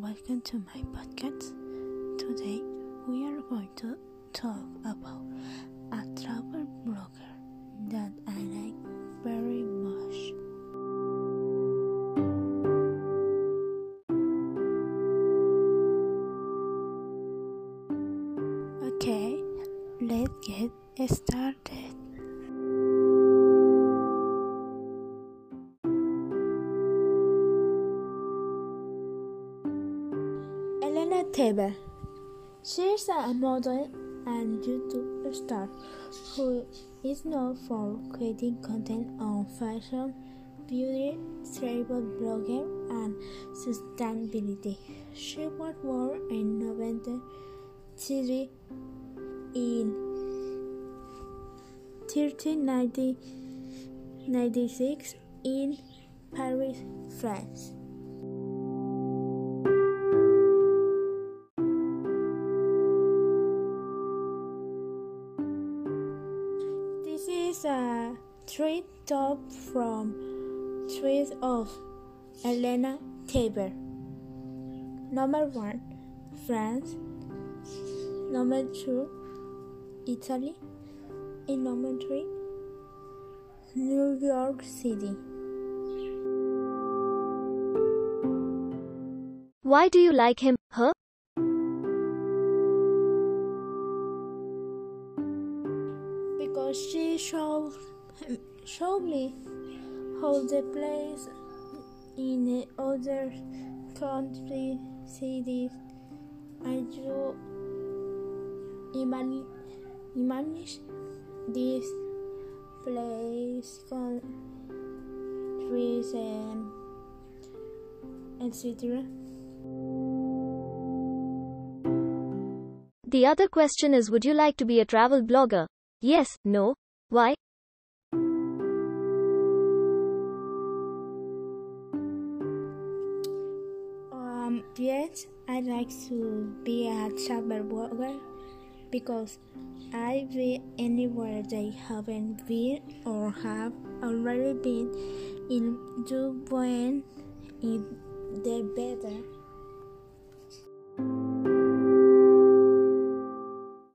welcome to my podcast. Today we are going to talk about a travel blogger that I like very much. Okay, let's get started. Elena Taber. She's a model and YouTube star who is known for creating content on fashion, beauty, travel blogging, and sustainability. She was born in November 3 in 1396 in Paris, France. Is a three top from Trees of Elena Taber. Number one, France. Number two, Italy. And number three, New York City. Why do you like him, her? Because she showed, showed me how the place in other country cities I do imagine, imagine this place countries and etc. The other question is Would you like to be a travel blogger? Yes, no. Why? Um, yes, I like to be a travel blogger because I be anywhere they haven't been or have already been in when in the better.